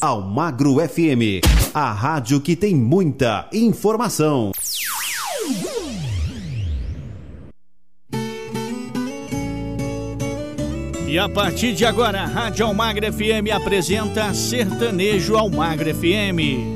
Almagro FM, a rádio que tem muita informação. E a partir de agora, a Rádio Almagro FM apresenta Sertanejo Almagro FM.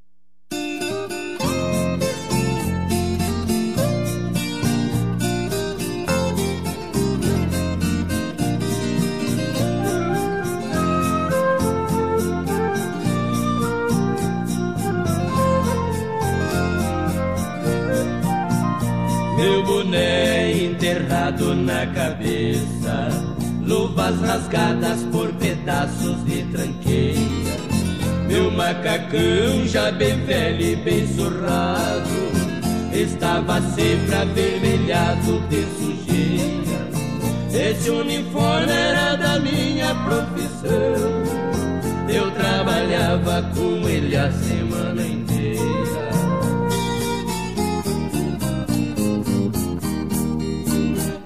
Enterrado na cabeça, luvas rasgadas por pedaços de tranqueira. Meu macacão já bem velho e bem surrado, estava sempre avermelhado de sujeira. Esse uniforme era da minha profissão, eu trabalhava com ele a semana inteira.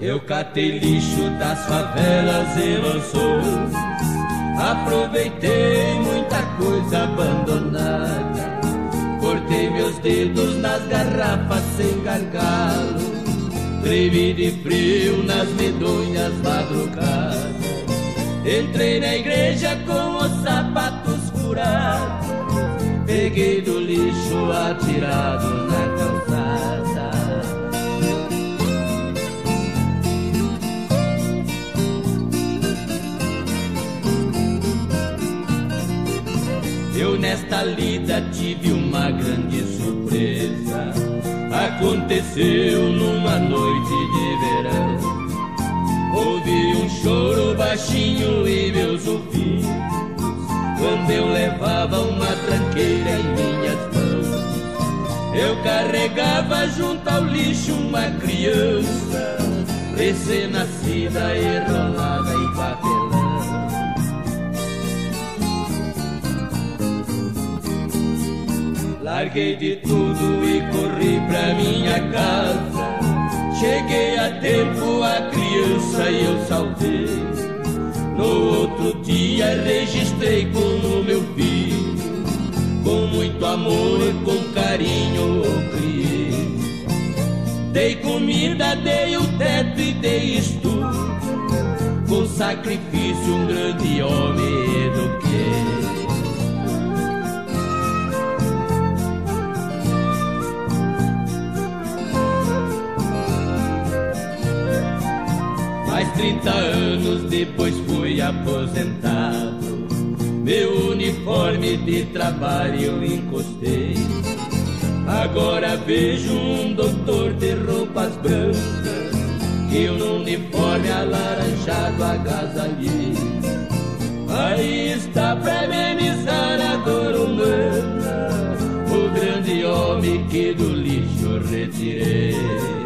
Eu catei lixo das favelas e lançou. Aproveitei muita coisa abandonada. Cortei meus dedos nas garrafas sem gargalo. Tremi de frio nas medonhas madrugadas. Entrei na igreja com os sapatos furados. Peguei do lixo atirado na calçada. Eu nesta lida tive uma grande surpresa. Aconteceu numa noite de verão. Ouvi um choro baixinho em meus ouvidos. Quando eu levava uma tranqueira em minhas mãos. Eu carregava junto ao lixo uma criança recém-nascida enrolada em papelão. Larguei de tudo e corri pra minha casa. Cheguei a tempo, a criança e eu saltei. No outro dia registrei como meu filho. Com muito amor e com carinho o criei. Dei comida, dei o teto e dei estudo. Com sacrifício um grande homem eduquei. 30 anos depois fui aposentado. Meu uniforme de trabalho eu encostei. Agora vejo um doutor de roupas brancas e um uniforme alaranjado agasalhei. Aí está pra amenizar a dor humana, o grande homem que do lixo retirei.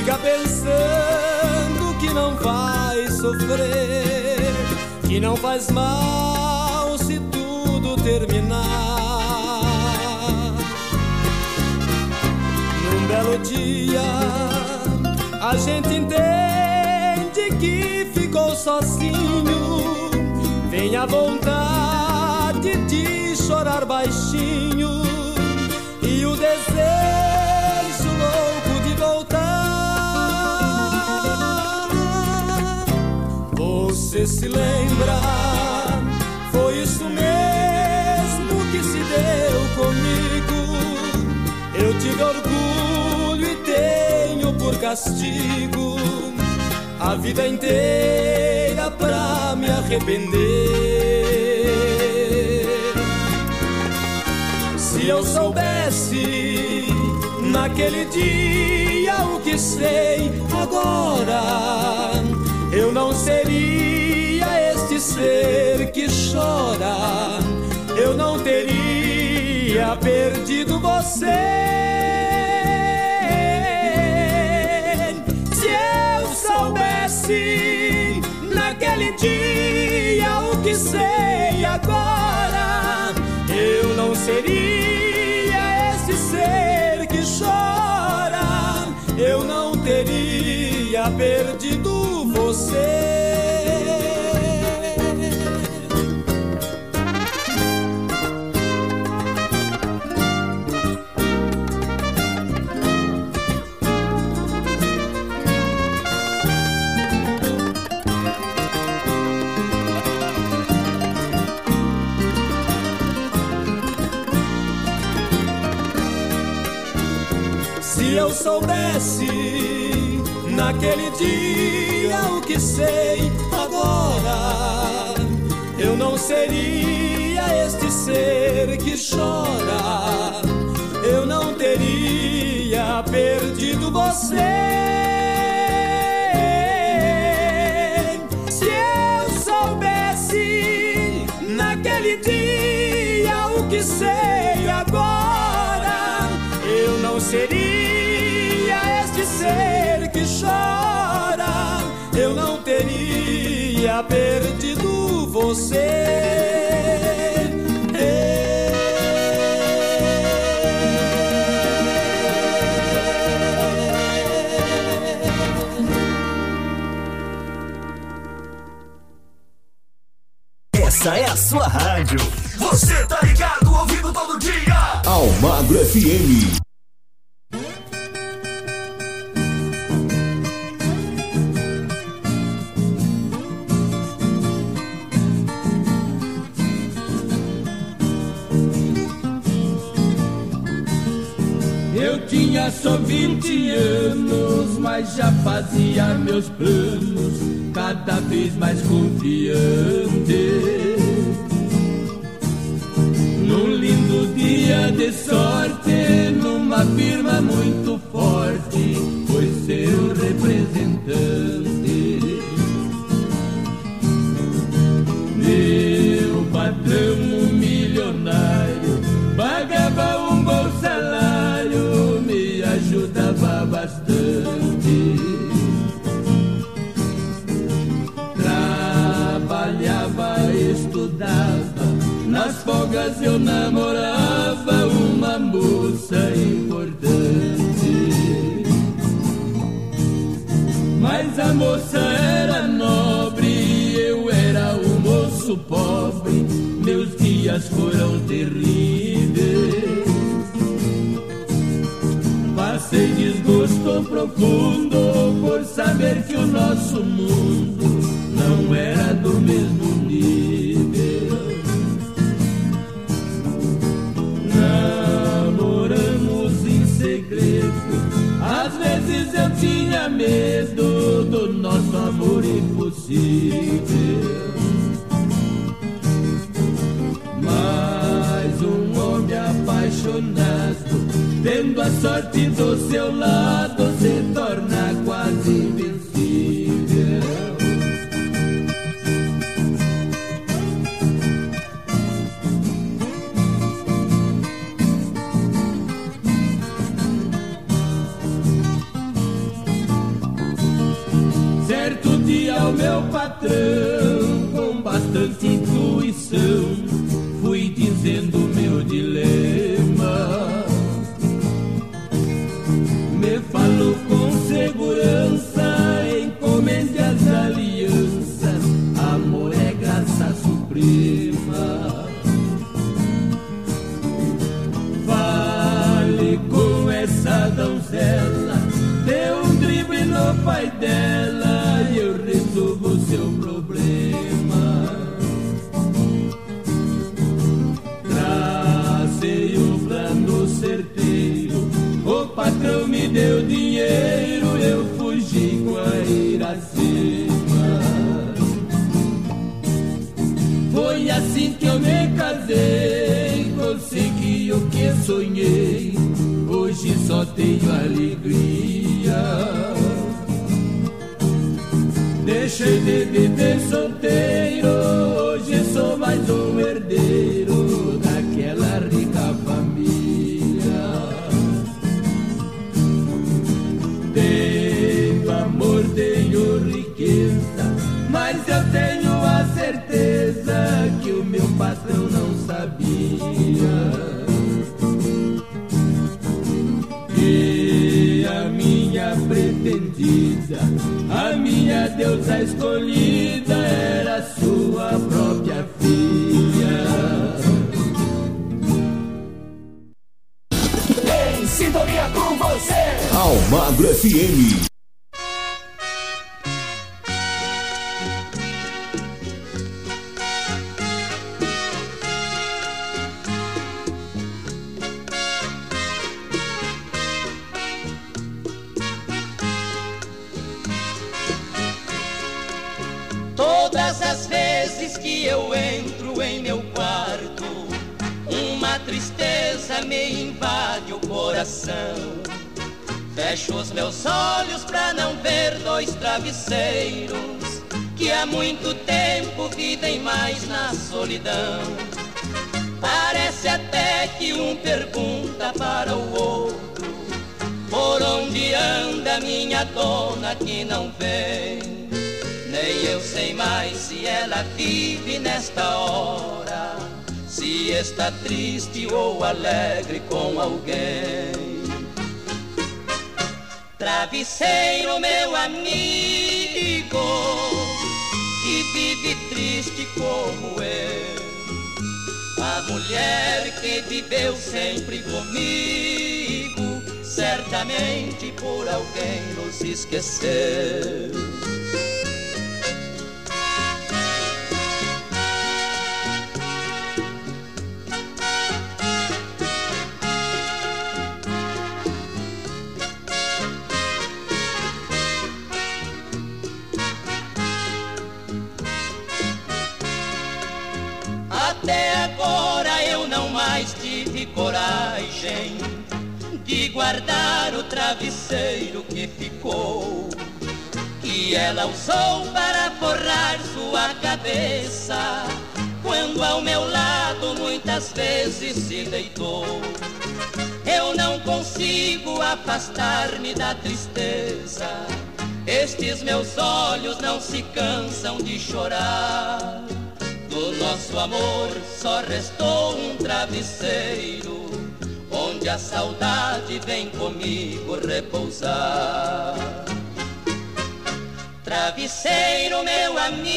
Briga pensando que não vai sofrer, que não faz mal se tudo terminar. Num belo dia, a gente entende que ficou sozinho. Vem a vontade de chorar baixinho e o desejo Você se lembra? Foi isso mesmo que se deu comigo. Eu tive orgulho e tenho por castigo a vida inteira pra me arrepender. Se eu soubesse naquele dia o que sei agora, eu não seria ser que chora, eu não teria perdido você. soubesse naquele dia o que sei agora, eu não seria naquele dia o que sei agora, eu não seria este ser que chora, eu não teria perdido você. Se perdido você. Essa é a sua rádio. Você tá ligado, ouvindo todo dia. Almagro FM. Só vinte anos, mas já fazia meus planos, cada vez mais confiante. Num lindo dia de eu namorava uma moça importante. Mas a moça era nobre, eu era um moço pobre, meus dias foram terríveis. Passei desgosto profundo por saber que o nosso mundo não era do mesmo nível. Eu tinha medo do nosso amor impossível. Mas um homem apaixonado Tendo a sorte do seu lado, se torna quase invencível. Patrão, com bastante intuição, fui dizendo consegui o que sonhei. Hoje só tenho alegria. Deixei de viver solteiro, hoje sou mais um herdeiro E a minha pretendida, a minha deusa escolhida era sua própria filha. Em sintonia com você. Almagro FM. Todas as vezes que eu entro em meu quarto, uma tristeza me invade o coração. Fecho os meus olhos pra não ver dois travesseiros que há muito tempo vivem mais na solidão. Parece até que um pergunta para o outro: Por onde anda minha dona que não vem? Nem eu sei mais se ela vive nesta hora, se está triste ou alegre com alguém. Travesseiro, meu amigo, que vive triste como eu. A mulher que viveu sempre comigo, certamente por alguém nos esqueceu. Coragem de guardar o travesseiro que ficou, que ela usou para forrar sua cabeça, quando ao meu lado muitas vezes se deitou. Eu não consigo afastar-me da tristeza. Estes meus olhos não se cansam de chorar. Do nosso amor só restou um travesseiro, onde a saudade vem comigo repousar. Travesseiro, meu amigo,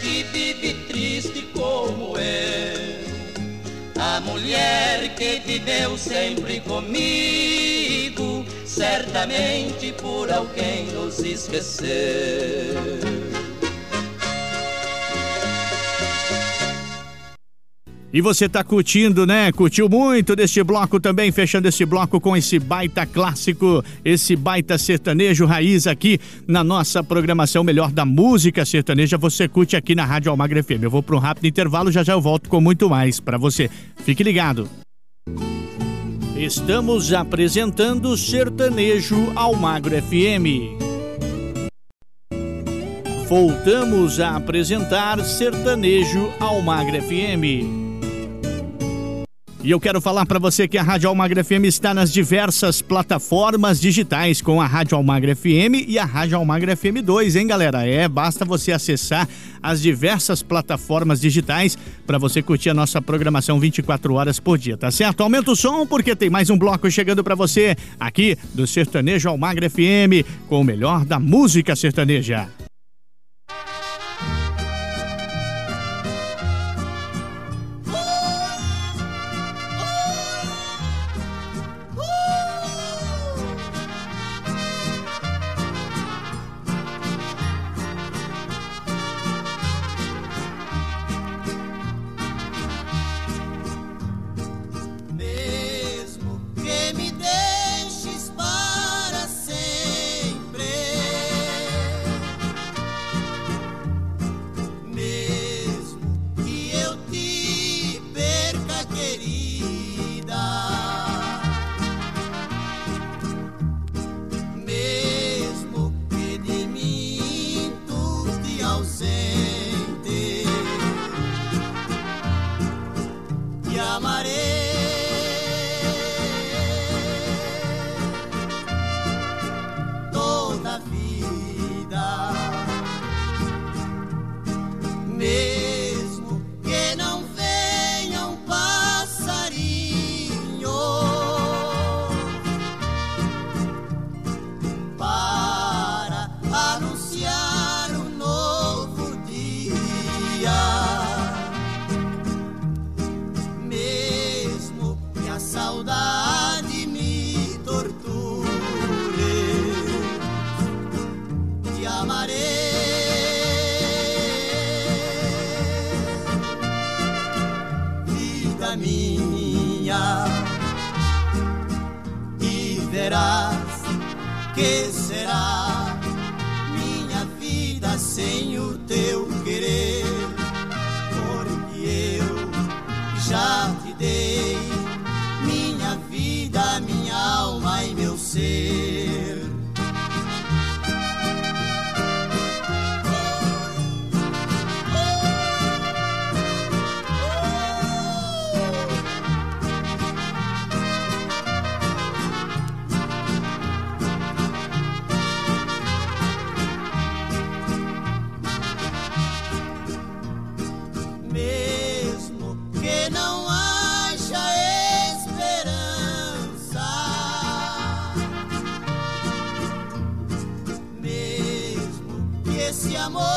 que vive triste como eu. A mulher que viveu sempre comigo, certamente por alguém nos esqueceu. E você tá curtindo, né? Curtiu muito deste bloco também, fechando esse bloco com esse baita clássico, esse baita sertanejo raiz aqui na nossa programação melhor da música sertaneja. Você curte aqui na Rádio Almagra FM. Eu vou para um rápido intervalo, já já eu volto com muito mais para você. Fique ligado. Estamos apresentando Sertanejo Almagro FM. Voltamos a apresentar Sertanejo Almagro FM. E eu quero falar para você que a Rádio Almagra FM está nas diversas plataformas digitais com a Rádio Almagra FM e a Rádio Almagra FM 2, hein, galera? É, basta você acessar as diversas plataformas digitais para você curtir a nossa programação 24 horas por dia, tá certo? Aumenta o som porque tem mais um bloco chegando para você aqui do Sertanejo Almagra FM com o melhor da música sertaneja. Almagro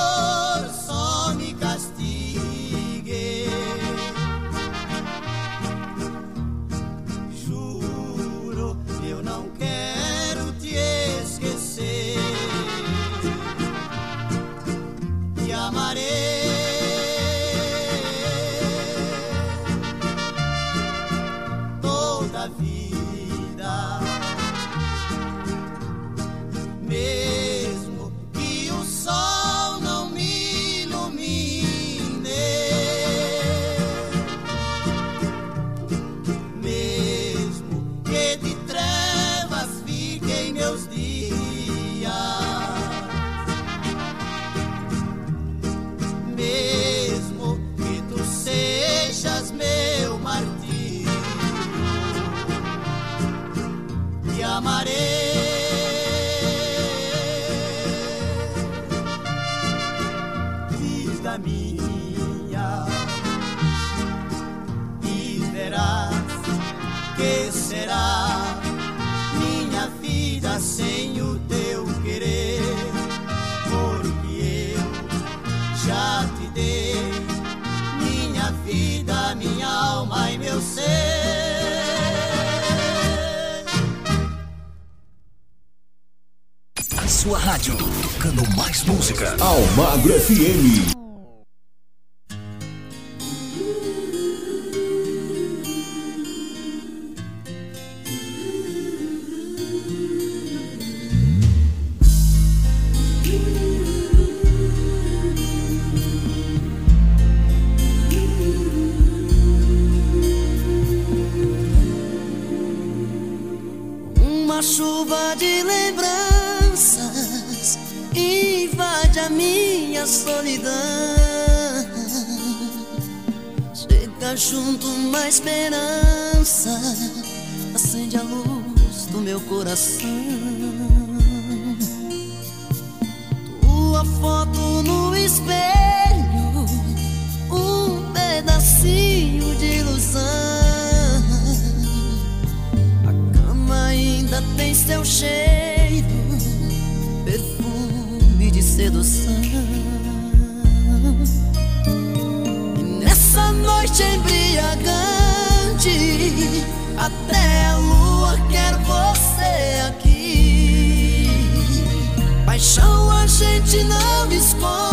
noite não me esconde.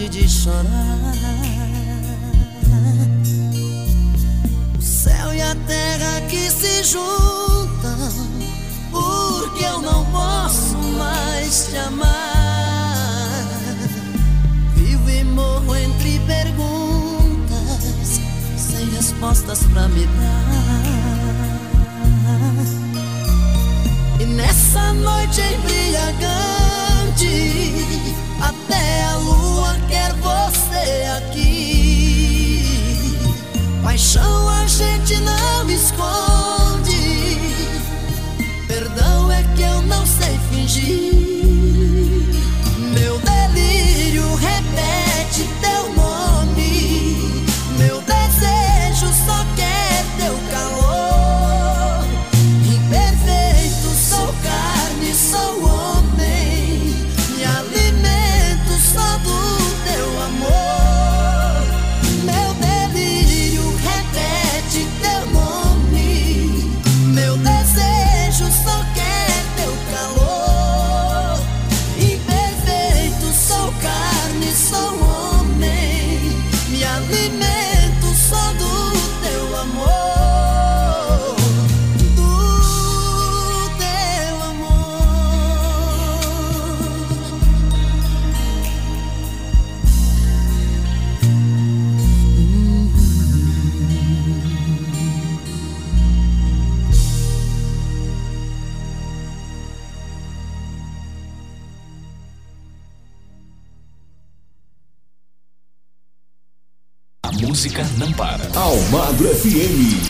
vontade de chorar. O céu e a terra que se juntam, porque eu não posso mais te amar. Vivo e morro entre perguntas, sem respostas pra me dar. E nessa noite embriagante até a luz você aqui. Paixão a gente não esconde. Perdão é que eu não sei fingir. Almagro FM.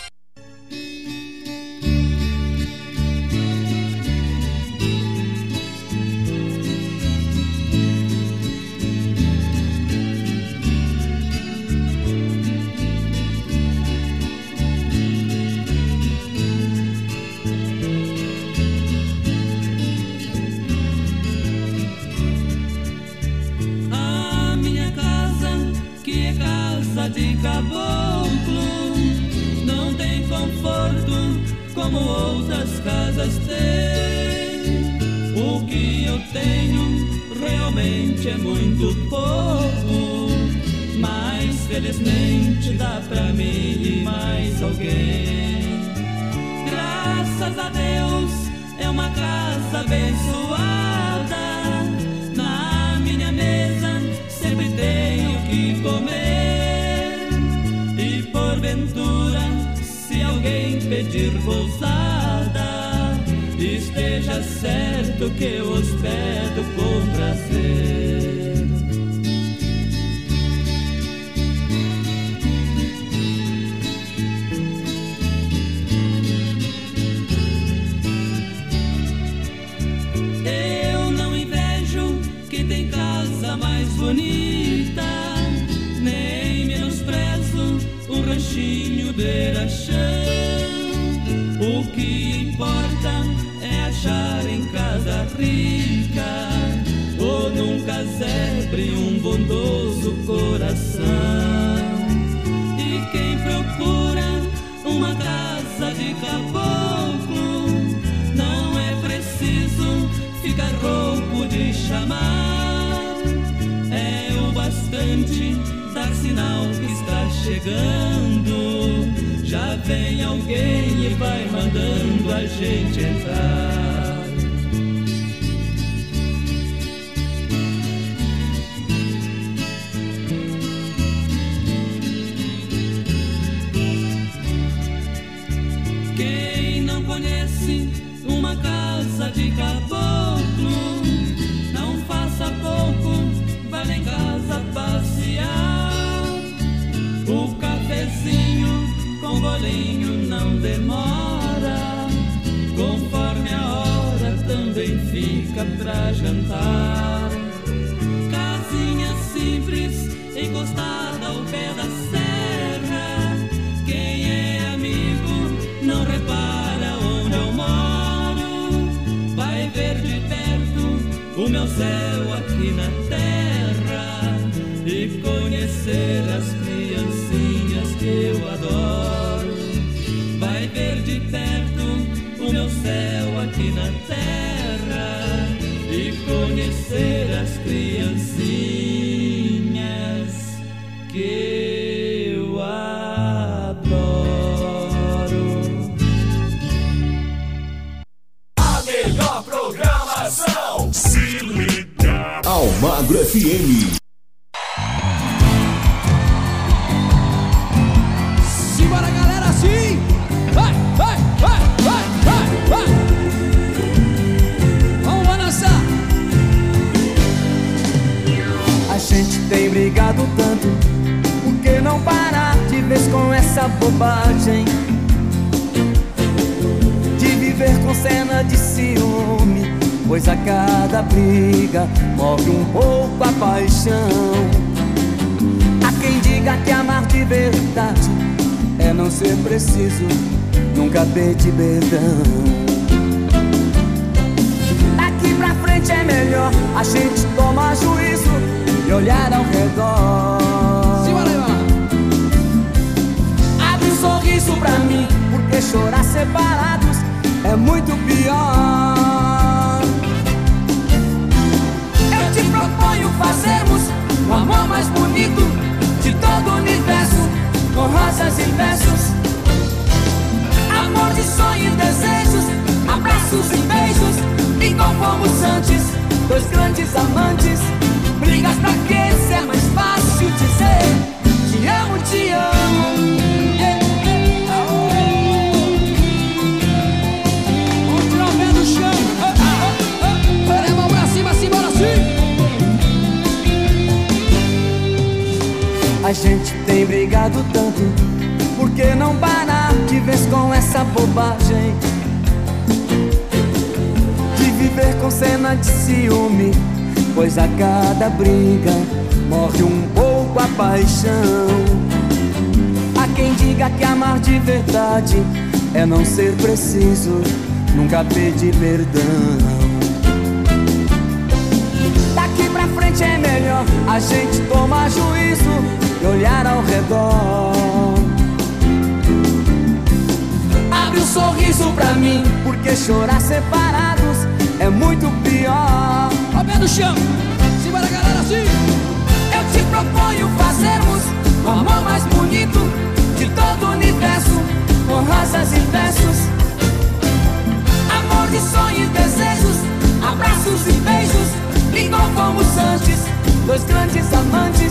céu, aqui na terra e conhecer as criancinhas que eu adoro. A melhor programação se liga. ao Magro FM. Nunca pedir perdão. Igual fomos antes, dois grandes amantes. Brigas pra quê? Se é mais fácil dizer Te amo, te amo. A gente tem brigado tanto Por que não parar de vez com essa bobagem viver com cena de ciúme Pois a cada briga morre um pouco a paixão Há quem diga que amar de verdade É não ser preciso Nunca pedir perdão Daqui pra frente é melhor a gente tomar juízo e olhar ao redor. Abre um sorriso pra mim, porque chorar separados é muito pior. Ó o pé do chão. Simbora, galera, assim. Eu te proponho fazermos o amor mais bonito de todo o universo, com rosas e versos. Amor de sonho e desejos, abraços e beijos, igual fomos antes, dois grandes amantes.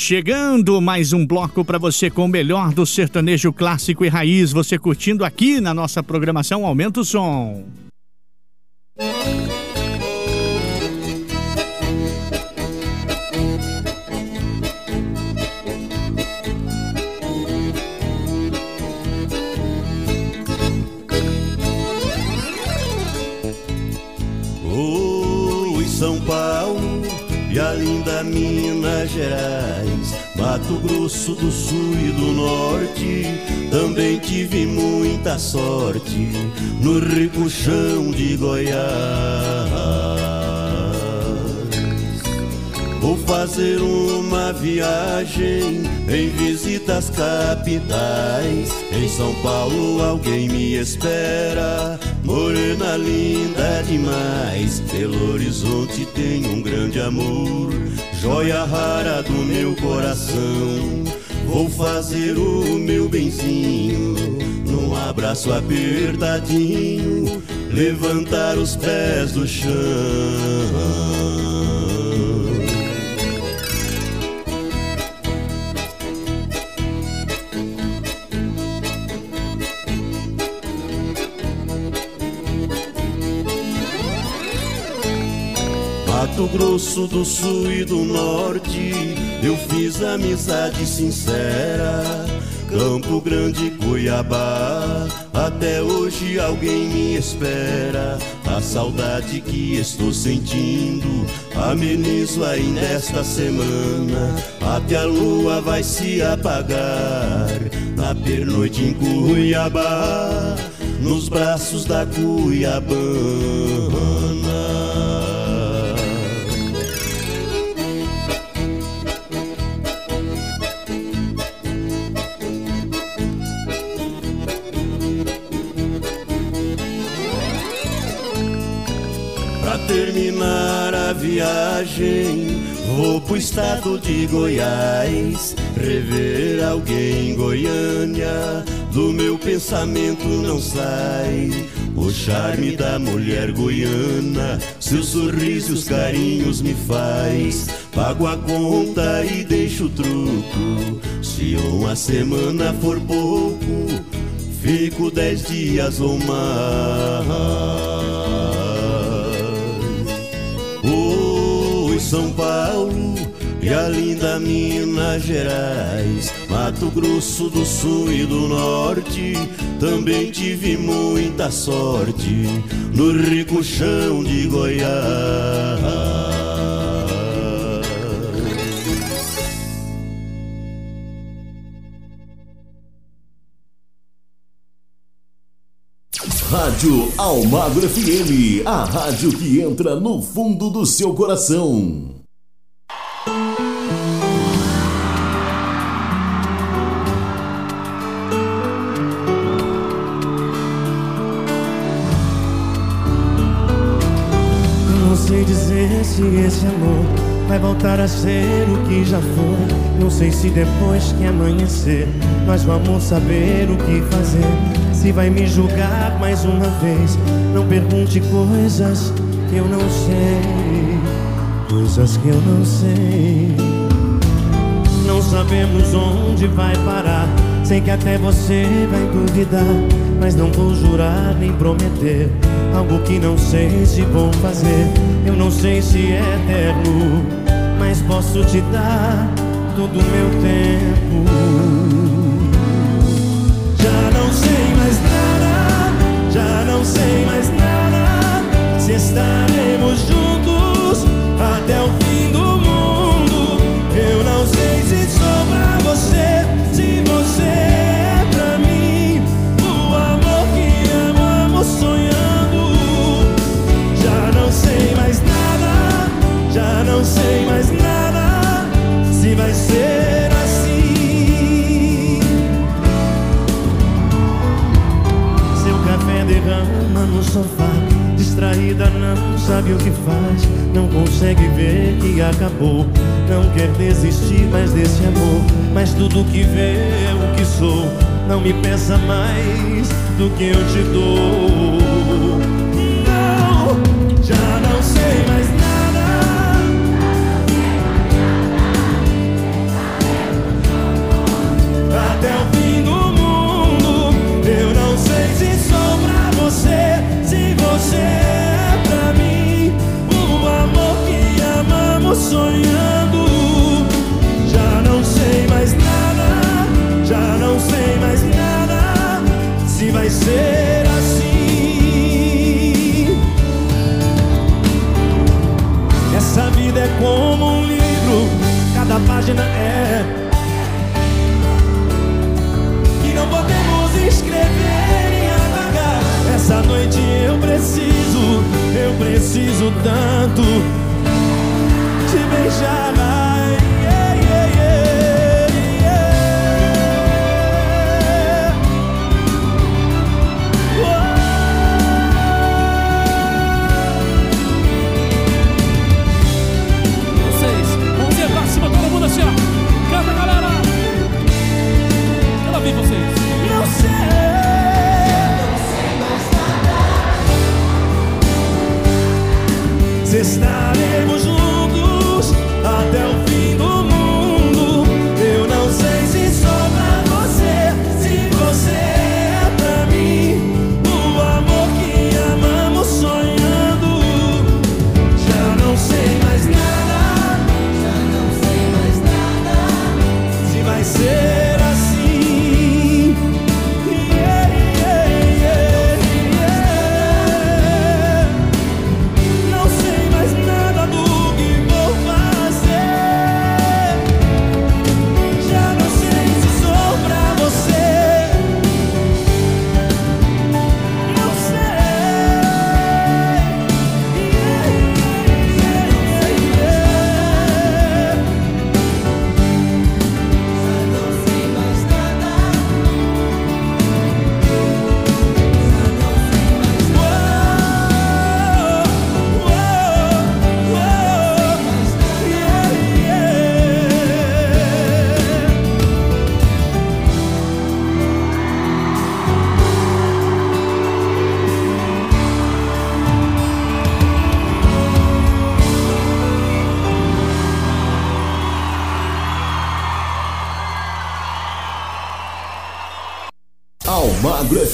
Chegando mais um bloco para você com o melhor do sertanejo clássico e raiz. Você curtindo aqui na nossa programação Aumenta o Som. São Paulo e a linda Minas Gerais, Mato Grosso do Sul e do Norte. Também tive muita sorte no rico chão de Goiás. Vou fazer uma viagem em visitas capitais. Em São Paulo alguém me espera. Morena linda demais. Belo Horizonte tem um grande amor. Joia rara do meu coração. Vou fazer o meu benzinho. Num abraço apertadinho. Levantar os pés do chão. Mato Grosso do Sul e do Norte, eu fiz amizade sincera. Campo Grande, Cuiabá, até hoje alguém me espera. A saudade que estou sentindo, amenizo ainda esta semana. Até a lua vai se apagar, na pernoite em Cuiabá, nos braços da Cuiabana. Viagem, vou pro estado de Goiás. Rever alguém em Goiânia, do meu pensamento não sai. O charme da mulher goiana, seu sorriso e os carinhos me faz. Pago a conta e deixo o truco. Se uma semana for pouco, fico dez dias ou mais. São Paulo e a linda Minas Gerais, Mato Grosso do Sul e do Norte. Também tive muita sorte no rico chão de Goiás. Rádio Almagro FM, a rádio que entra no fundo do seu coração. Não sei dizer se esse amor vai voltar a ser o que já foi. Não sei se depois que amanhecer nós vamos saber o que fazer. Se vai me julgar mais uma vez, não pergunte coisas que eu não sei. Coisas que eu não sei. Não sabemos onde vai parar. Sei que até você vai duvidar. Mas não vou jurar nem prometer algo que não sei se vou fazer. Eu não sei se é eterno, mas posso te dar todo o meu tempo. Já não sei mais nada. Se estaremos juntos Peça mais do que eu te dou.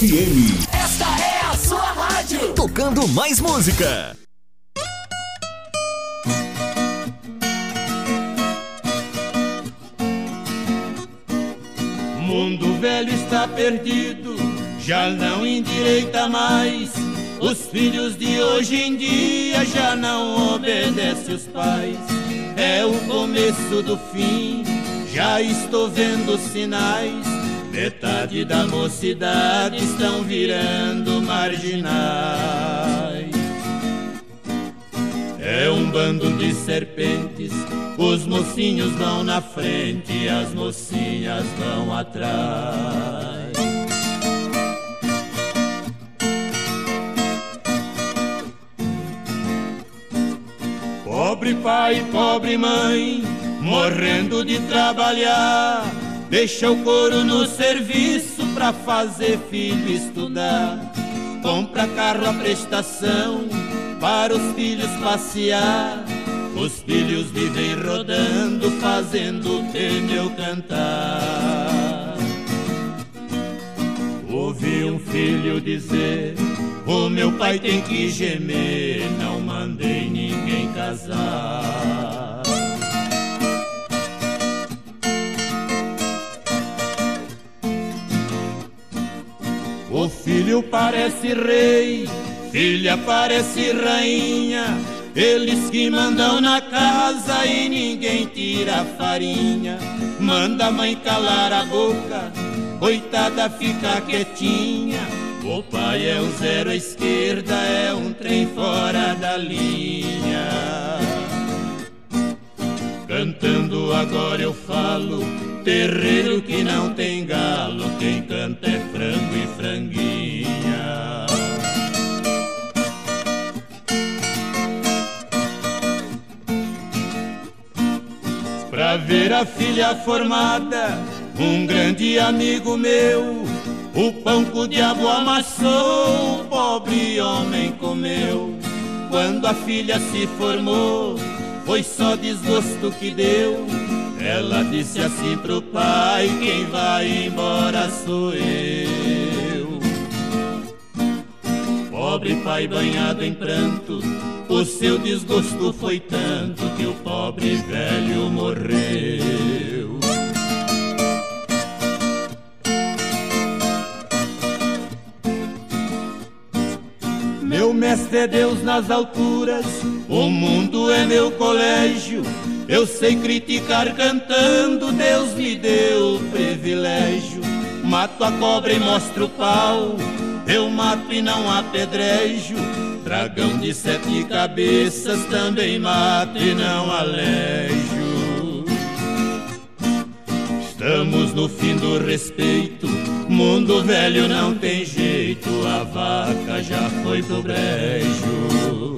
FM. Esta é a sua rádio. Tocando mais música. Mundo velho está perdido, já não endireita mais. Os filhos de hoje em dia já não obedecem os pais. É o começo do fim, já estou vendo sinais. Metade da mocidade estão virando marginais. É um bando de serpentes, os mocinhos vão na frente, as mocinhas vão atrás. Pobre pai, pobre mãe, morrendo de trabalhar, deixa o couro no serviço pra fazer filho estudar. Compra carro à prestação para os filhos passear. Os filhos vivem rodando, fazendo pneu cantar. Ouvi um filho dizer: O meu pai tem que gemer, não mandei ninguém casar. Filho parece rei, filha parece rainha. Eles que mandam na casa e ninguém tira a farinha. Manda a mãe calar a boca, coitada fica quietinha. O pai é um zero à esquerda, é um trem fora da linha. Cantando agora eu falo, terreiro que não tem galo, quem canta é frango e franguinha. Pra ver a filha formada, um grande amigo meu, o pão que o diabo amassou, o pobre homem comeu. Quando a filha se formou, foi só desgosto que deu. Ela disse assim pro pai: Quem vai embora sou eu. Pobre pai banhado em pranto, o seu desgosto foi tanto que o pobre velho morreu. Meu mestre é Deus nas alturas, o mundo é meu colégio. Eu sei criticar cantando, Deus me deu privilégio. Mato a cobra e mostro o pau, eu mato e não apedrejo. Dragão de sete cabeças também mato e não alejo. Estamos no fim do respeito, mundo velho não tem jeito, a vaca já foi pro brejo.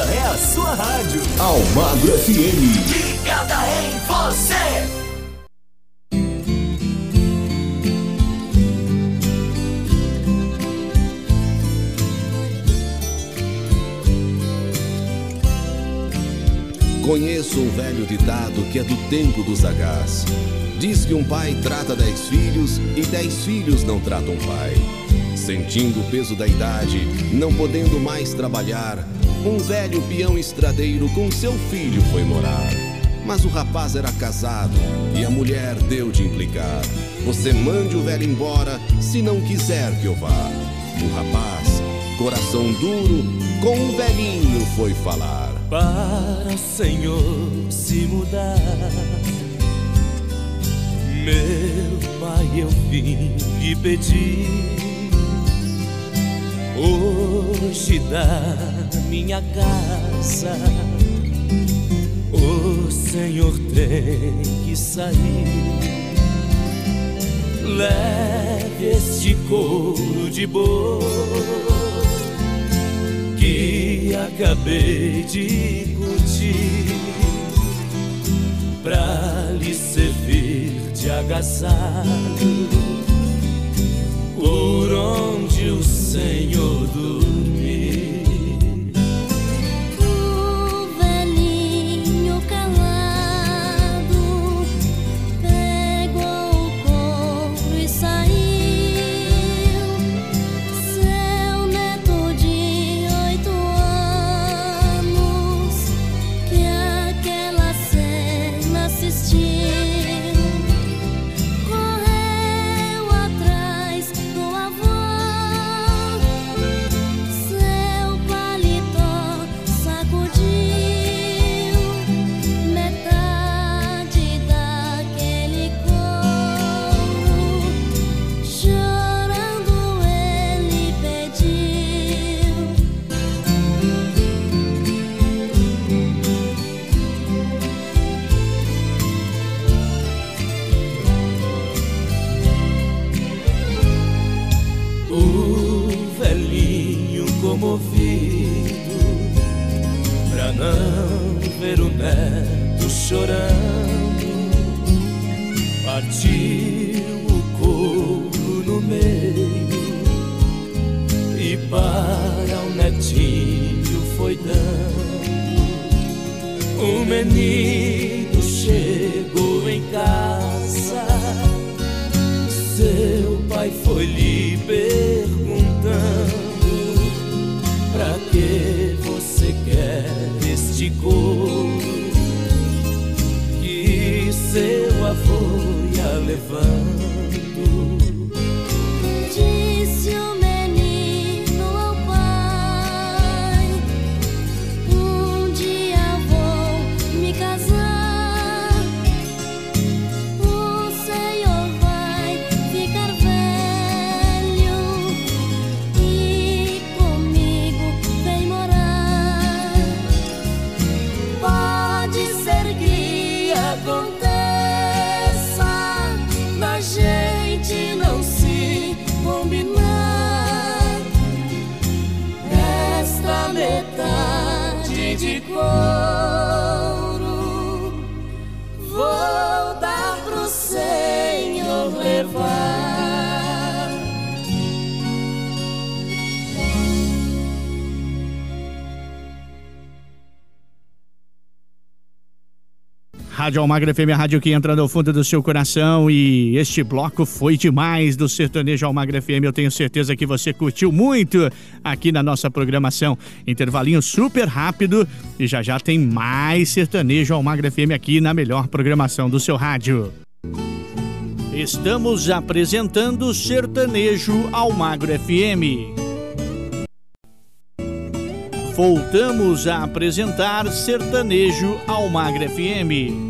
Essa é a sua rádio. Almagro FM. Ligada em você. Conheço um velho ditado que é do tempo dos sagaz. Diz que um pai trata dez filhos e dez filhos não tratam pai. Sentindo o peso da idade, não podendo mais trabalhar, um velho peão estradeiro com seu filho foi morar. Mas o rapaz era casado e a mulher deu de implicar. Você mande o velho embora se não quiser que eu vá. O rapaz, coração duro, com o velhinho foi falar. para o Senhor se mudar. Meu pai, eu vim lhe pedir. Hoje da minha casa, o Senhor tem que sair. Leve este couro de boi que acabei de curtir pra lhe servir de agasalho por onde o Senhor dormir. Rádio Almagra FM, a rádio que entra no fundo do seu coração e este bloco foi demais do Sertanejo Almagra FM. Eu tenho certeza que você curtiu muito aqui na nossa programação. Intervalinho super rápido e já já tem mais Sertanejo Almagra FM aqui na melhor programação do seu rádio. Estamos apresentando Sertanejo Almagro FM. Voltamos a apresentar Sertanejo Almagra FM.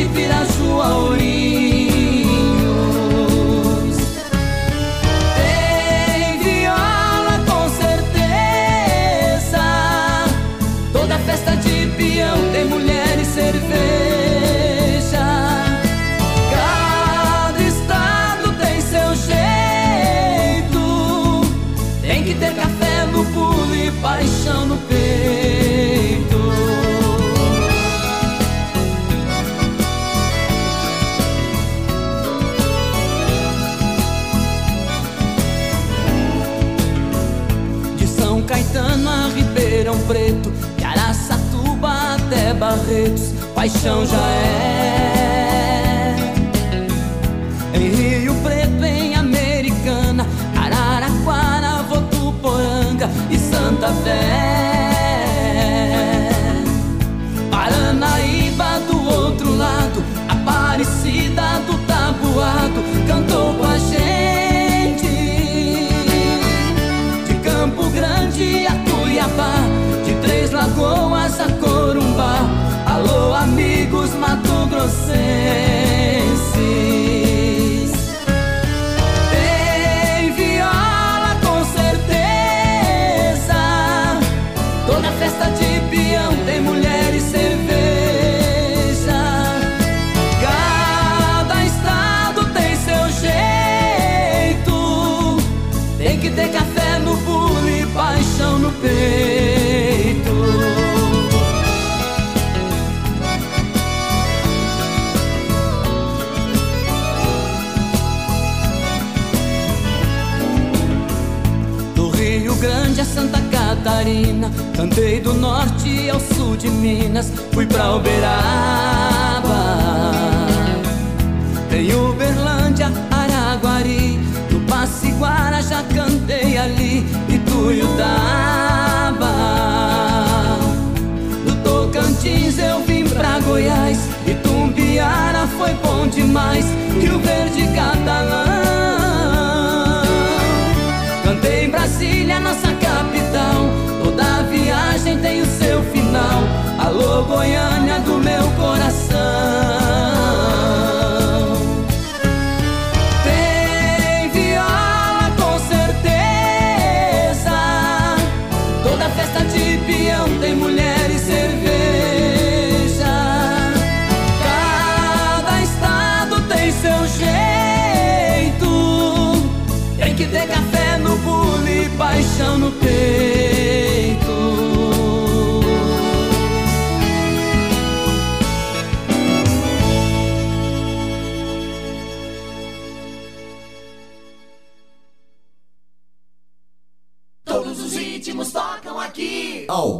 Encantei de Piraju a Ourinhos Barretos, paixão já é. Tem viola com certeza. Toda festa de peão tem mulher e cerveja. Cada estado tem seu jeito. Tem que ter café no pulo e paixão no peito. Rio Grande a Santa Catarina, cantei do norte ao sul de Minas, fui pra Uberaba. Tem Uberlândia, Araguari, no Passiguara já cantei ali, Ituiutaba. Do Tocantins eu vim pra Goiás, Itumbiara foi bom demais, Rio Verde Catalão. Em Brasília, nossa capital. Toda viagem tem o seu final. Alô, Goiânia do meu coração.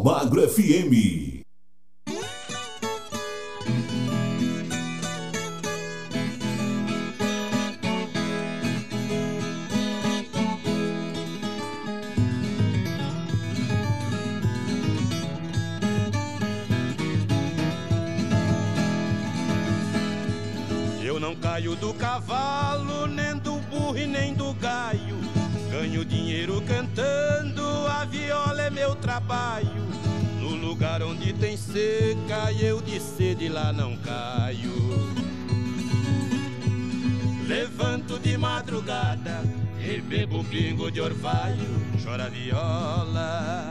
Almagro FM. Eu não caio do cavalo, nem do burro e nem do gaio. Ganho dinheiro cantando, a viola é meu trabalho. Tem seca, eu de sede lá não caio. Levanto de madrugada e bebo pingo de orvalho, chora viola.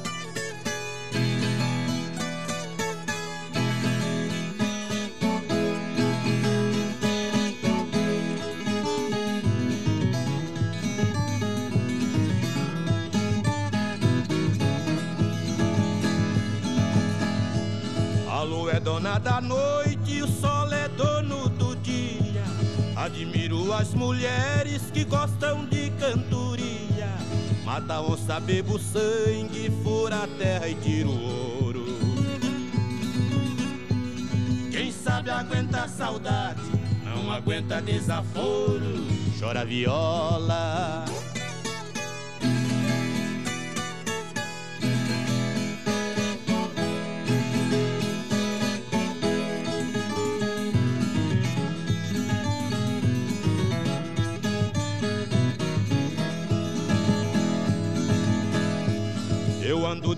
Dona da noite o sol é dono do dia. Admiro as mulheres que gostam de cantoria. Mata onça, bebo sangue, fura a terra e tira o ouro. Quem sabe aguenta a saudade, não aguenta desaforo. Chora viola.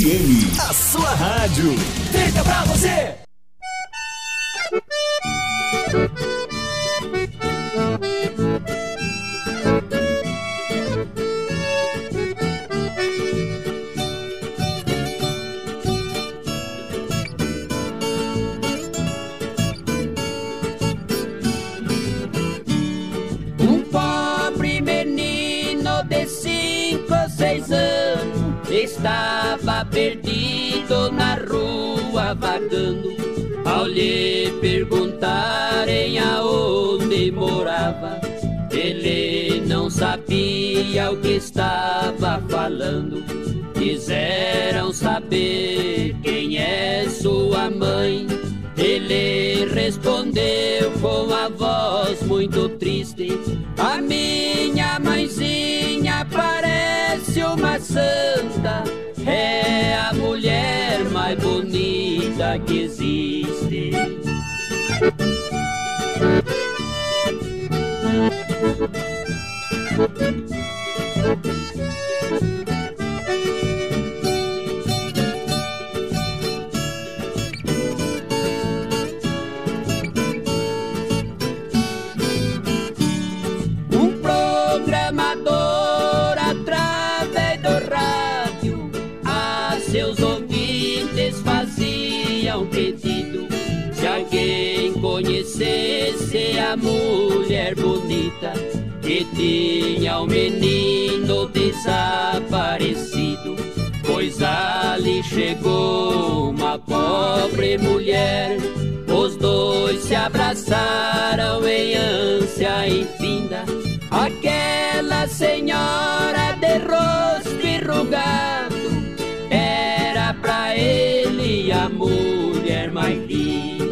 FM. A sua rádio. Saber quem é sua mãe. Ele respondeu com a voz muito triste: A minha mãezinha parece uma santa, é a mulher mais bonita que existe. O menino desaparecido. Pois ali chegou uma pobre mulher. Os dois se abraçaram em ânsia infinda. Aquela senhora de rosto enrugado era pra ele a mulher mais linda.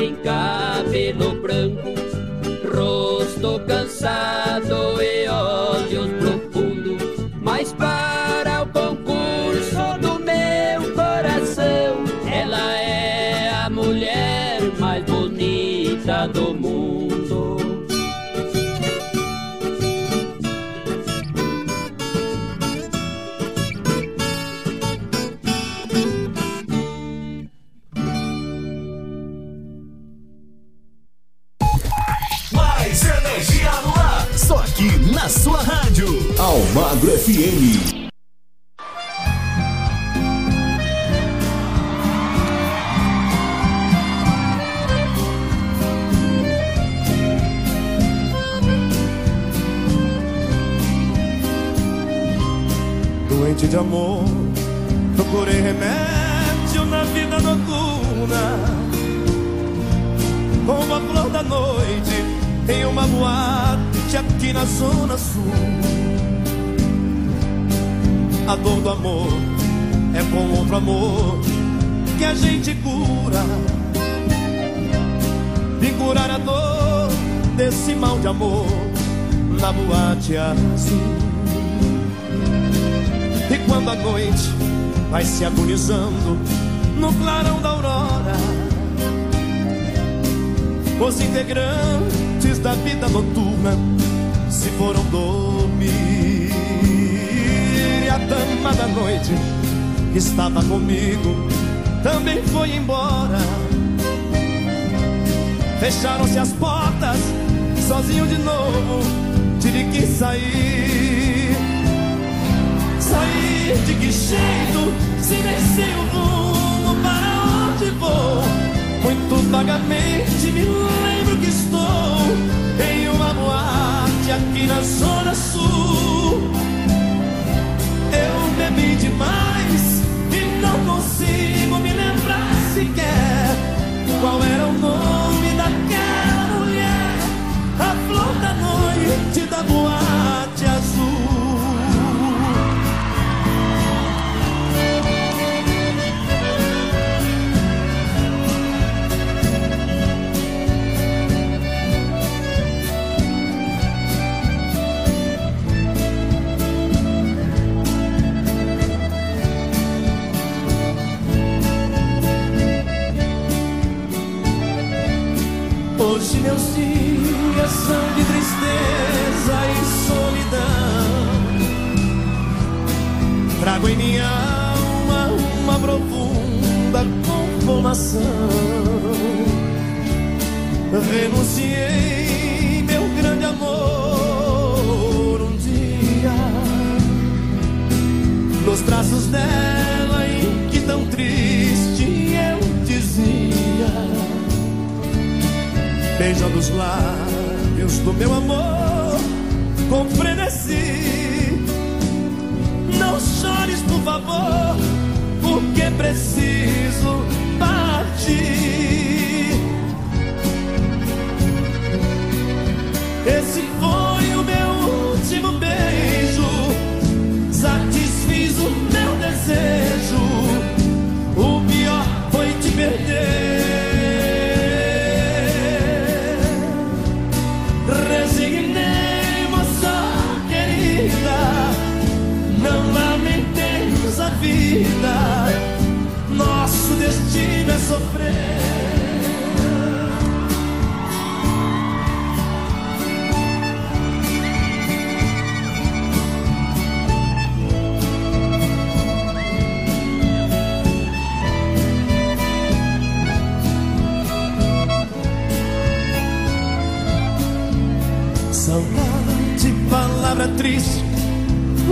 Tem cabelo branco, rosto cansado e dor desse mal de amor na boate azul. E quando a noite vai se agonizando no clarão da aurora, os integrantes da vida noturna se foram dormir. E a dama da noite que estava comigo também foi embora. Fecharam-se as portas, sozinho de novo, tive que sair. Sair de que jeito? Se nem sei o rumo para onde vou. Muito vagamente me lembro que estou em uma boate aqui na Zona Sul. Eu bebi demais e não consigo me lembrar sequer qual era o nome daquela mulher, a flor da noite da boate coração de tristeza e solidão. Trago em minha alma uma profunda conformação. Renunciei meu grande amor um dia nos braços dela em que tão triste eu dizia beijando os lábios do meu amor com frenesi. Não chores, por favor, porque preciso partir.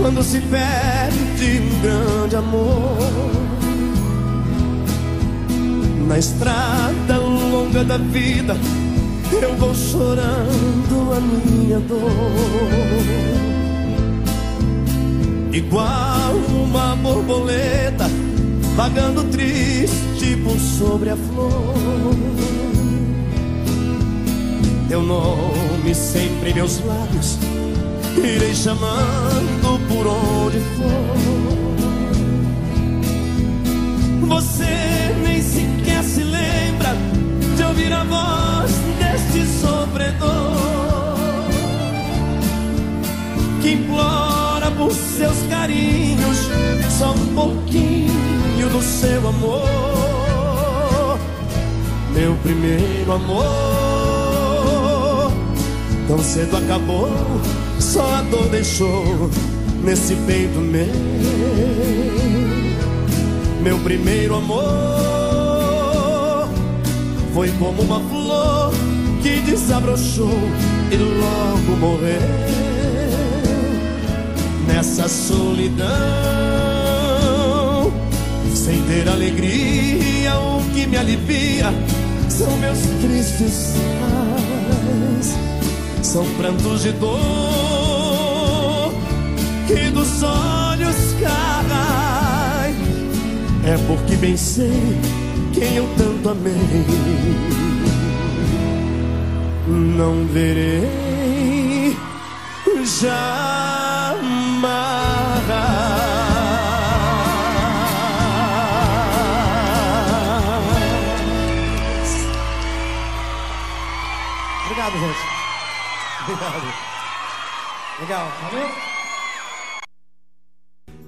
Quando se perde um grande amor. Na estrada longa da vida, eu vou chorando a minha dor. Igual uma borboleta, vagando triste por sobre a flor. Teu nome sempre em meus lábios, irei chamando por onde for. Você nem sequer se lembra de ouvir a voz deste sofredor que implora por seus carinhos só um pouquinho do seu amor, meu primeiro amor. Tão cedo acabou, só a dor deixou nesse peito meu. Meu primeiro amor foi como uma flor que desabrochou e logo morreu nessa solidão, sem ter alegria. O que me alivia são meus tristes são prantos de dor olhos caem. É porque bem sei quem eu tanto amei. Não verei jamais. Obrigado, gente. Obrigado. Legal, valeu?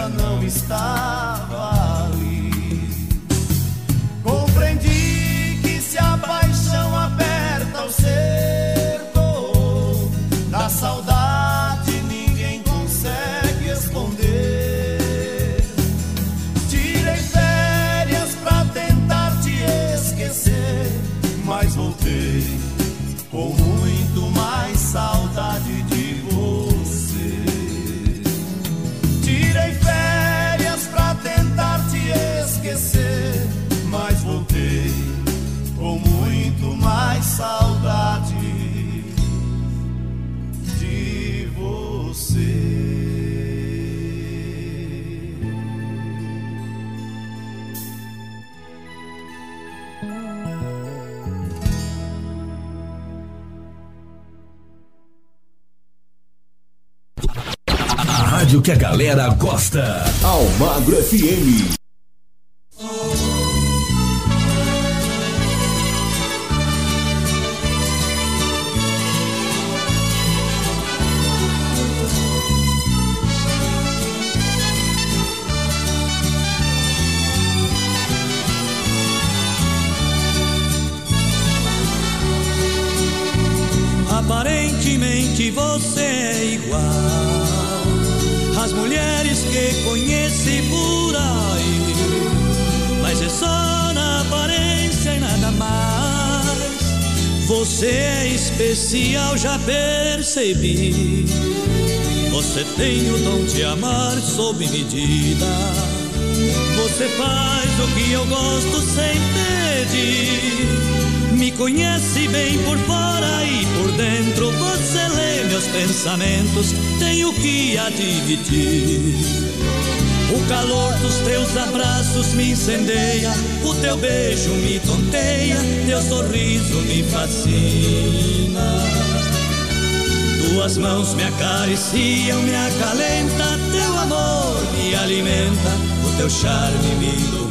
Estrela não estava que a galera gosta. Almagro FM. Especial, já percebi. Você tem o dom de amar sob medida. Você faz o que eu gosto sem pedir. Me conhece bem por fora e por dentro. Você lê meus pensamentos, tenho que admitir. O calor dos teus abraços me incendeia, o teu beijo me tonteia, teu sorriso me fascina. Tuas mãos me acariciam, me acalenta, teu amor me alimenta, o teu charme me ilumina.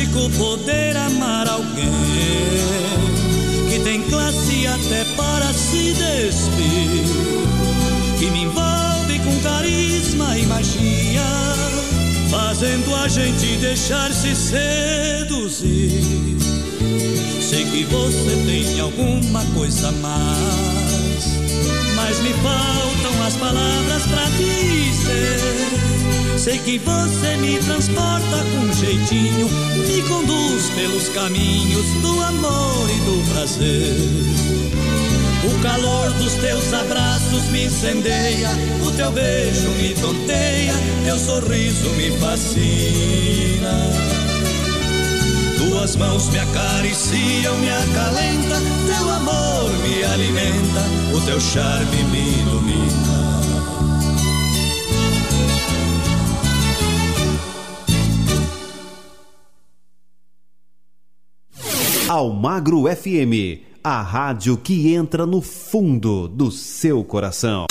Fantástico poder amar alguém que tem classe até para se despir, que me envolve com carisma e magia, fazendo a gente deixar-se seduzir. Sei que você tem alguma coisa a mais, mas me faltam as palavras pra dizer. Sei que você me transporta com jeitinho, me conduz pelos caminhos do amor e do prazer. O calor dos teus abraços me incendeia, o teu beijo me tonteia, teu sorriso me fascina. Tuas mãos me acariciam, me acalenta, teu amor me alimenta, o teu charme me ilumina. Almagro FM, a rádio que entra no fundo do seu coração.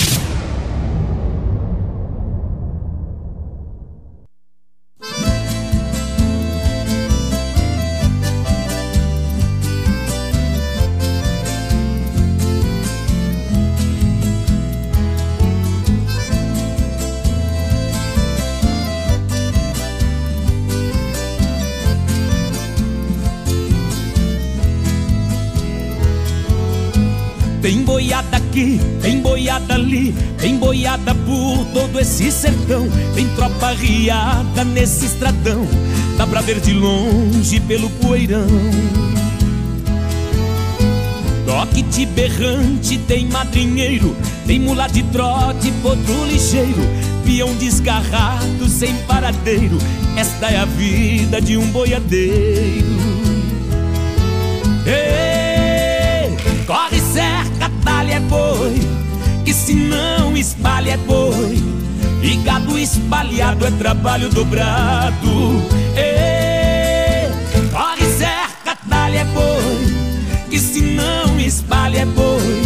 Tem tropa riada nesse estradão, dá pra ver de longe pelo poeirão. Toque berrante, tem madrinheiro, tem mula de trote, potro ligeiro, peão desgarrado sem paradeiro. Esta é a vida de um boiadeiro. Ei, corre, cerca, talha é boi, que se não espalha é boi. E gado espalhado é trabalho dobrado. Ei, corre, cerca, talha é boi, que se não espalha é boi.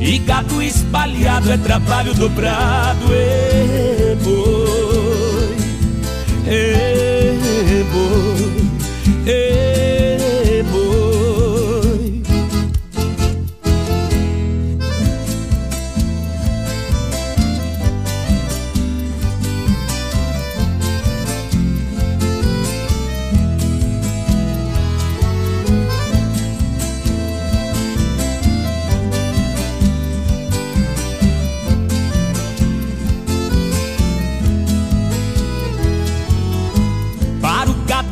E gado espalhado é trabalho dobrado. Ei, boi, ei,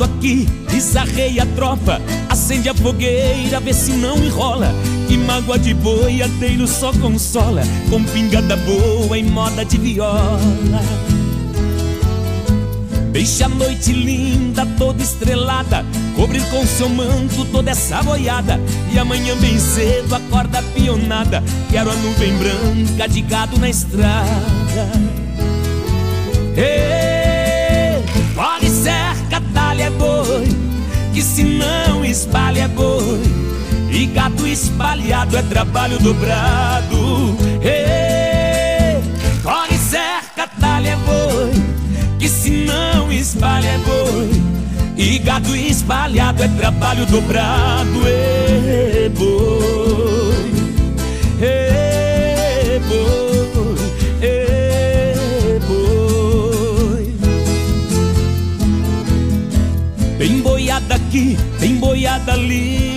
Para o gado aqui, desarreia a tropa Acende a fogueira, vê se não enrola Que mágoa de boiadeiro só consola Com pingada boa em moda de viola. Deixa a noite linda, toda estrelada Cobrir com seu manto toda essa boiada E amanhã bem cedo acorda pionada Quero a nuvem branca de gado na estrada. Ei, cerca, talha é boi Que se não espalha é boi. E gato espalhado é trabalho dobrado. Ei, corre, cerca, talha é boi Que se não espalha é boi. E gato espalhado é trabalho dobrado. Ei, boi aqui, tem boiada ali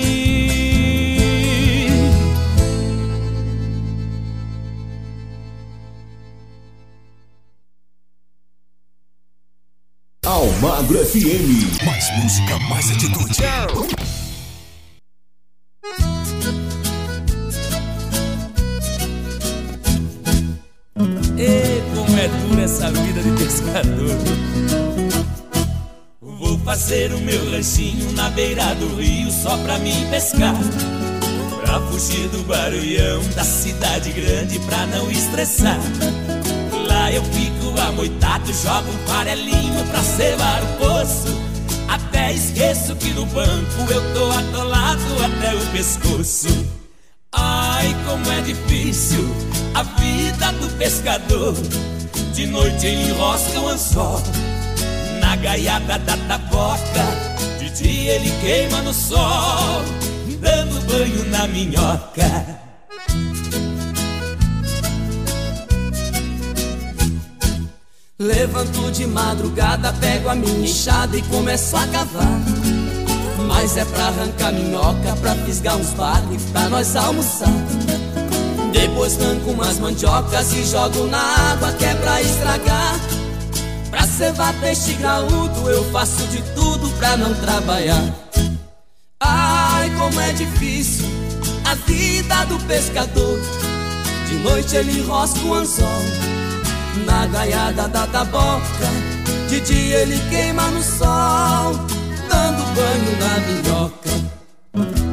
Almagro FM. Mais música, mais atitude. Meu ranchinho na beira do rio só pra mim pescar. Pra fugir do barulhão da cidade grande pra não estressar. Lá eu fico amoitado, jogo um farelinho pra cevar o poço. Até esqueço que no banco eu tô atolado até o pescoço. Ai, como é difícil a vida do pescador. De noite ele enrosca o anzol na gaiada da taboca. De dia ele queima no sol, dando banho na minhoca. Levanto de madrugada, pego a minha enxada e começo a cavar. Mas é pra arrancar minhoca, pra fisgar uns bagres, pra nós almoçar. Depois arranco umas mandiocas e jogo na água que é pra estragar. Pra cevar peixe graúdo, eu faço de tudo pra não trabalhar. Ai, como é difícil a vida do pescador. De noite ele enrosca o anzol na gaiada da taboca. De dia ele queima no sol, dando banho na minhoca.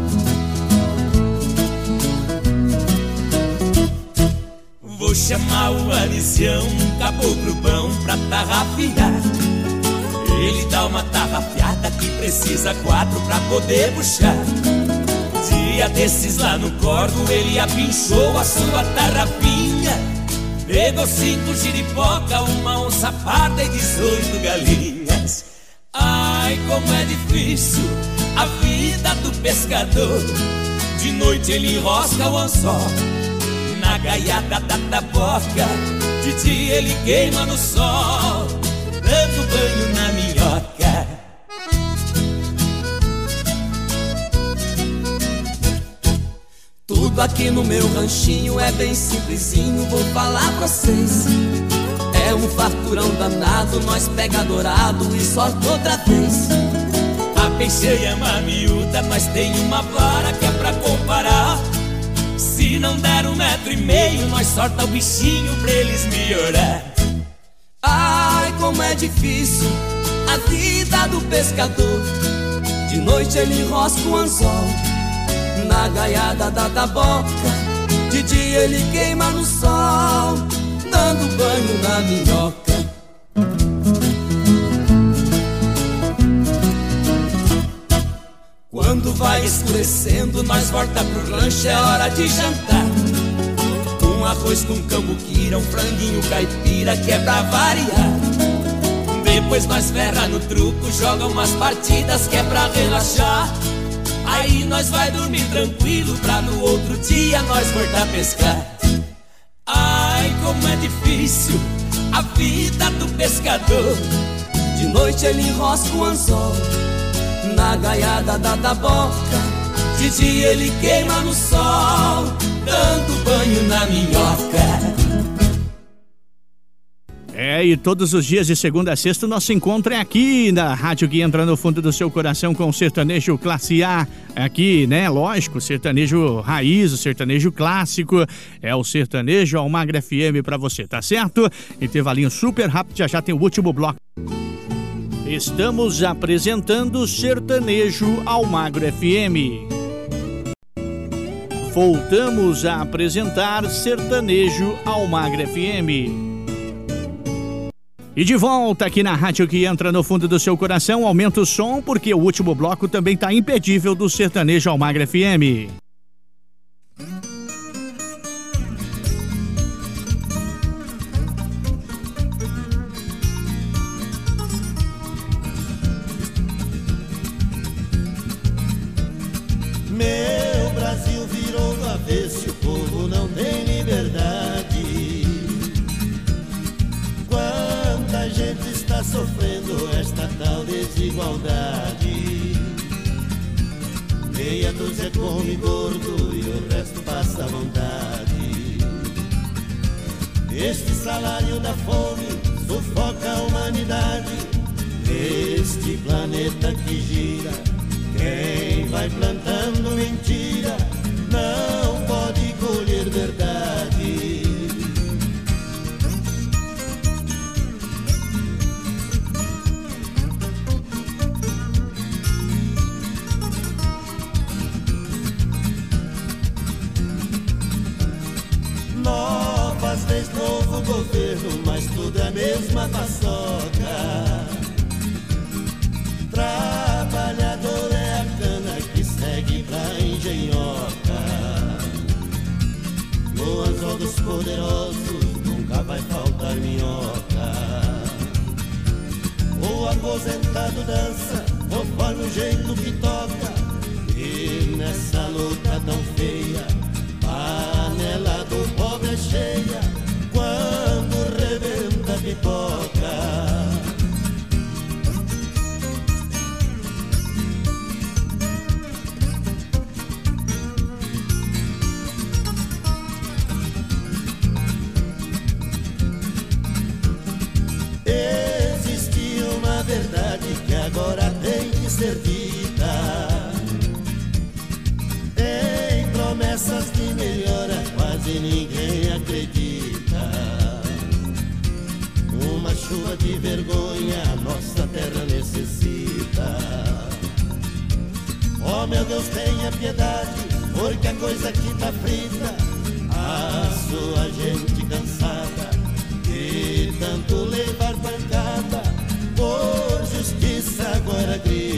Vou chamar o alicião, um caboclo bom pra tarrafiar. Ele dá uma tarrafiada que precisa quatro pra poder puxar. Dia desses lá no corvo, ele apinchou a sua tarrafinha. Pegou cinco giripoca, uma onça parda e dezoito galinhas. Ai, como é difícil a vida do pescador. De noite ele enrosca o anzol gaiada da taboca. De dia ele queima no sol, dando banho na minhoca. Tudo aqui no meu ranchinho é bem simplesinho, vou falar pra vocês. É um farturão danado, nós pega dourado e sorte outra vez. A peixeira é uma miúda, mas tem uma vara que é pra comparar. Se não der um metro e meio, nós sorta o bichinho pra eles melhorar. Ai, como é difícil a vida do pescador. De noite ele rosca o anzol na gaiada da taboca. De dia ele queima no sol, dando banho na minhoca. Quando vai escurecendo, nós volta pro lanche, é hora de jantar. Um arroz com cambuquira, um franguinho caipira que é pra variar. Depois nós ferra no truco, joga umas partidas que é pra relaxar. Aí nós vai dormir tranquilo pra no outro dia nós voltar a pescar. Ai, como é difícil a vida do pescador. De noite ele enrosca o anzol na gaiada da taboca. De dia ele queima no sol, dando banho na minhoca. É, e todos os dias de segunda a sexta o nosso encontro é aqui na rádio que entra no fundo do seu coração com o sertanejo classe A. Aqui, né? Lógico, sertanejo raiz, o sertanejo clássico. É o sertanejo Almagra FM pra você, tá certo? Intervalinho super rápido, já já tem o último bloco. Estamos apresentando Sertanejo Almagro FM. Voltamos a apresentar Sertanejo Almagro FM. E de volta aqui na rádio que entra no fundo do seu coração, aumenta o som porque o último bloco também tá impedível do Sertanejo Almagro FM. Desigualdade. Meia dúzia come gordo e o resto passa vontade. Este salário da fome sufoca a humanidade. Este planeta que gira, quem vai plantando mentira não pode colher verdade. Governo, mas tudo é a mesma paçoca. Trabalhador é a cana que segue pra engenhoca. No anzol dos poderosos nunca vai faltar minhoca. O aposentado dança conforme o jeito que toca. E nessa luta tão feia, panela do pobre é cheia. Tem que ser dita. Em promessas de melhora quase ninguém acredita. Uma chuva de vergonha a nossa terra necessita. Oh meu Deus, tenha piedade, porque a coisa aqui tá frita. A sua gente cansada de tanto levar pancada, por justiça agora grita.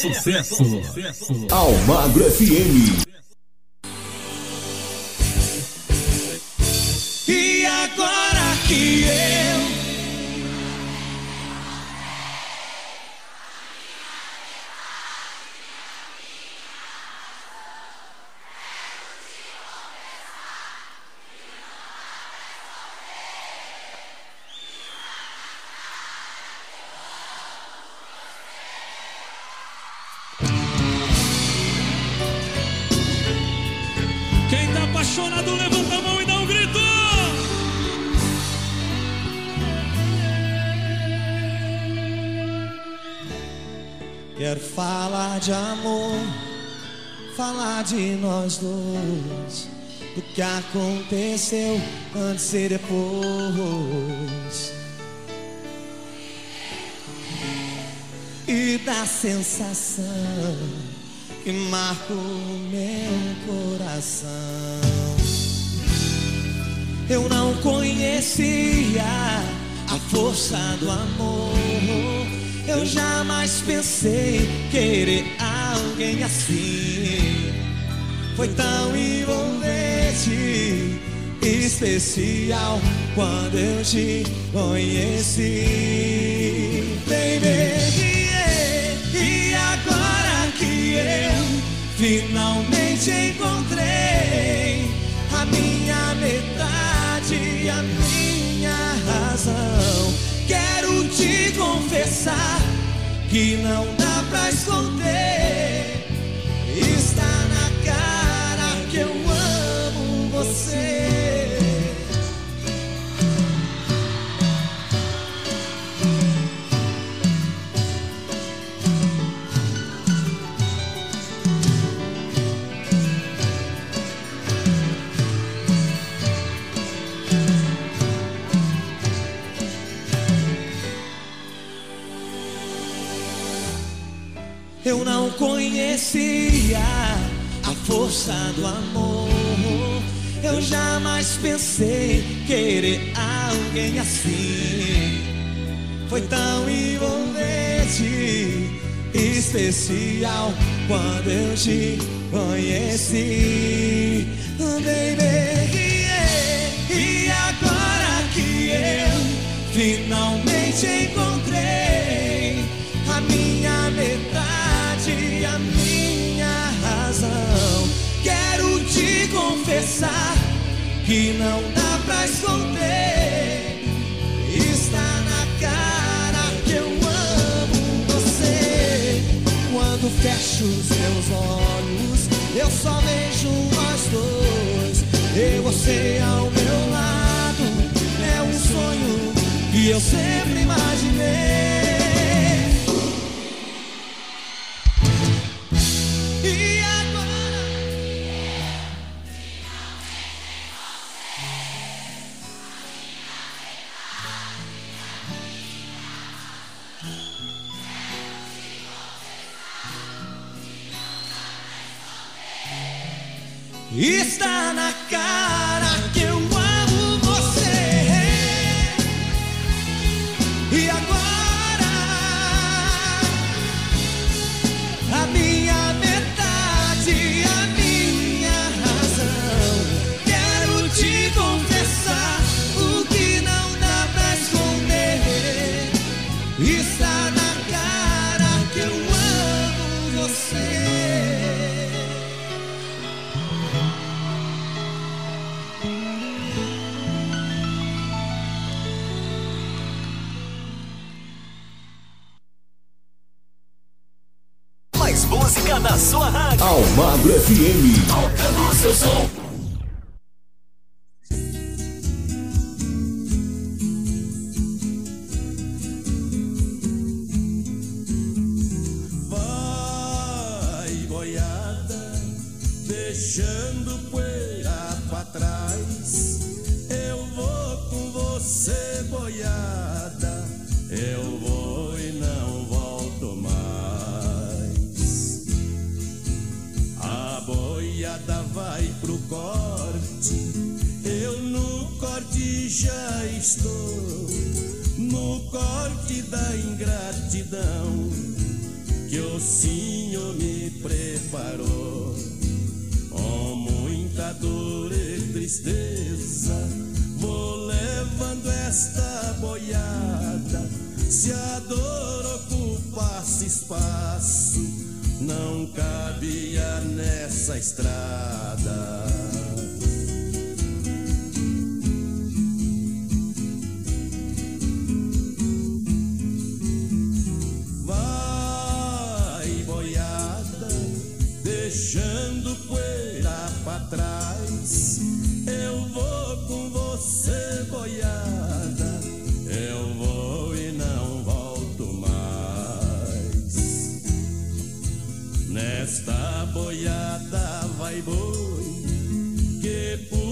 Sucesso. Almagro FM. E agora que eu de amor, falar de nós dois, do que aconteceu antes e depois. E da sensação que marcou meu coração. Eu não conhecia a força do amor. Eu jamais pensei querer alguém assim. Foi tão envolvente, especial quando eu te conheci. Baby, e agora que eu finalmente encontrei que não dá pra esconder. Está na cara que eu amo você. Eu não conhecia a força do amor. Eu jamais pensei querer alguém assim. Foi tão envolvente, especial quando eu te conheci. Baby, e agora que eu finalmente encontrei a minha metade, a minha razão. Quero te confessar que não dá pra esconder. Está na cara que eu amo você. Quando fecho os meus olhos, eu só vejo nós dois. E você ao meu lado é um sonho que eu sempre imaginei.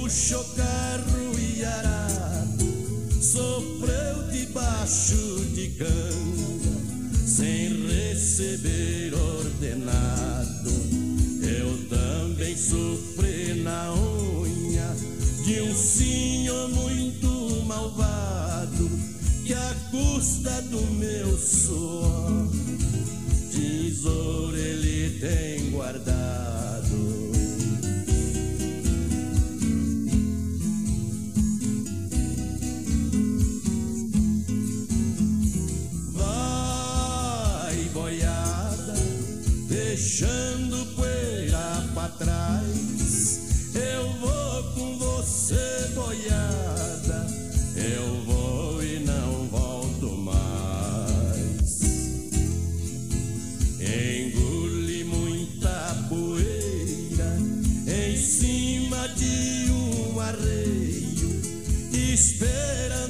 O carro e arado. Sofreu debaixo de canga sem receber ordenado. Eu também sofri na unha de um senhor muito malvado que a custa do meu suor tesouro ele tem guardado. Esperando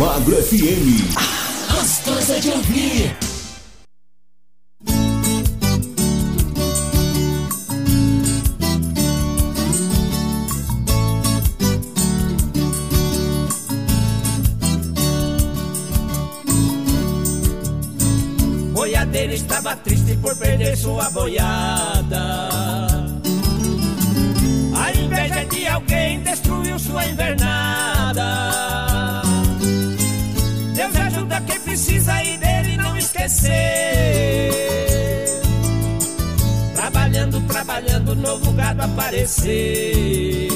Almagro FM. Gostosa de ouvir. Boiadeiro estava triste por perder sua boiada. Precisa e dele não esquecer. Trabalhando, trabalhando, novo gado aparecer.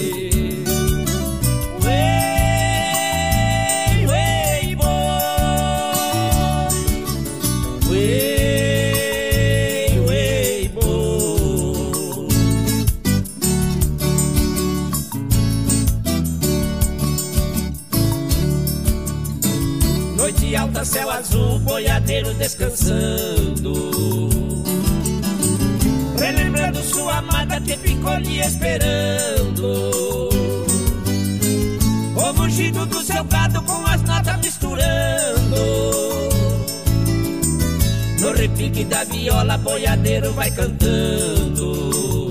Céu azul, boiadeiro descansando. Relembrando sua amada que ficou lhe esperando. O mugido do seu gado com as notas misturando. No repique da viola, boiadeiro vai cantando.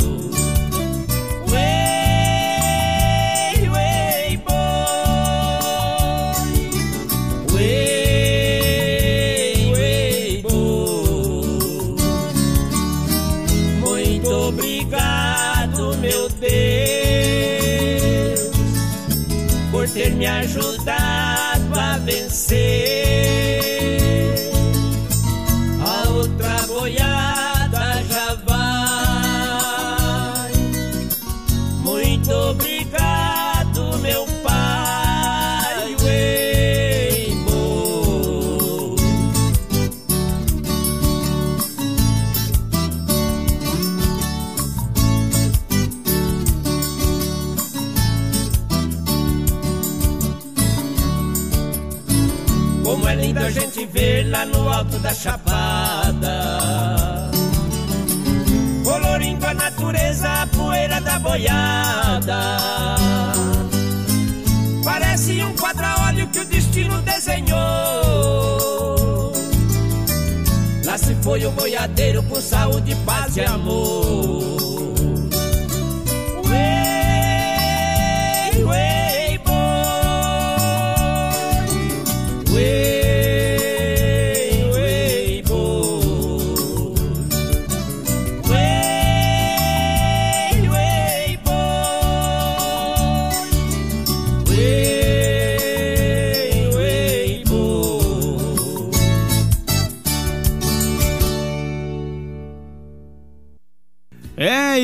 Da chapada. Colorindo a natureza, a poeira da boiada. Parece um quadra-óleo que o destino desenhou. Lá se foi o boiadeiro com saúde, paz e amor.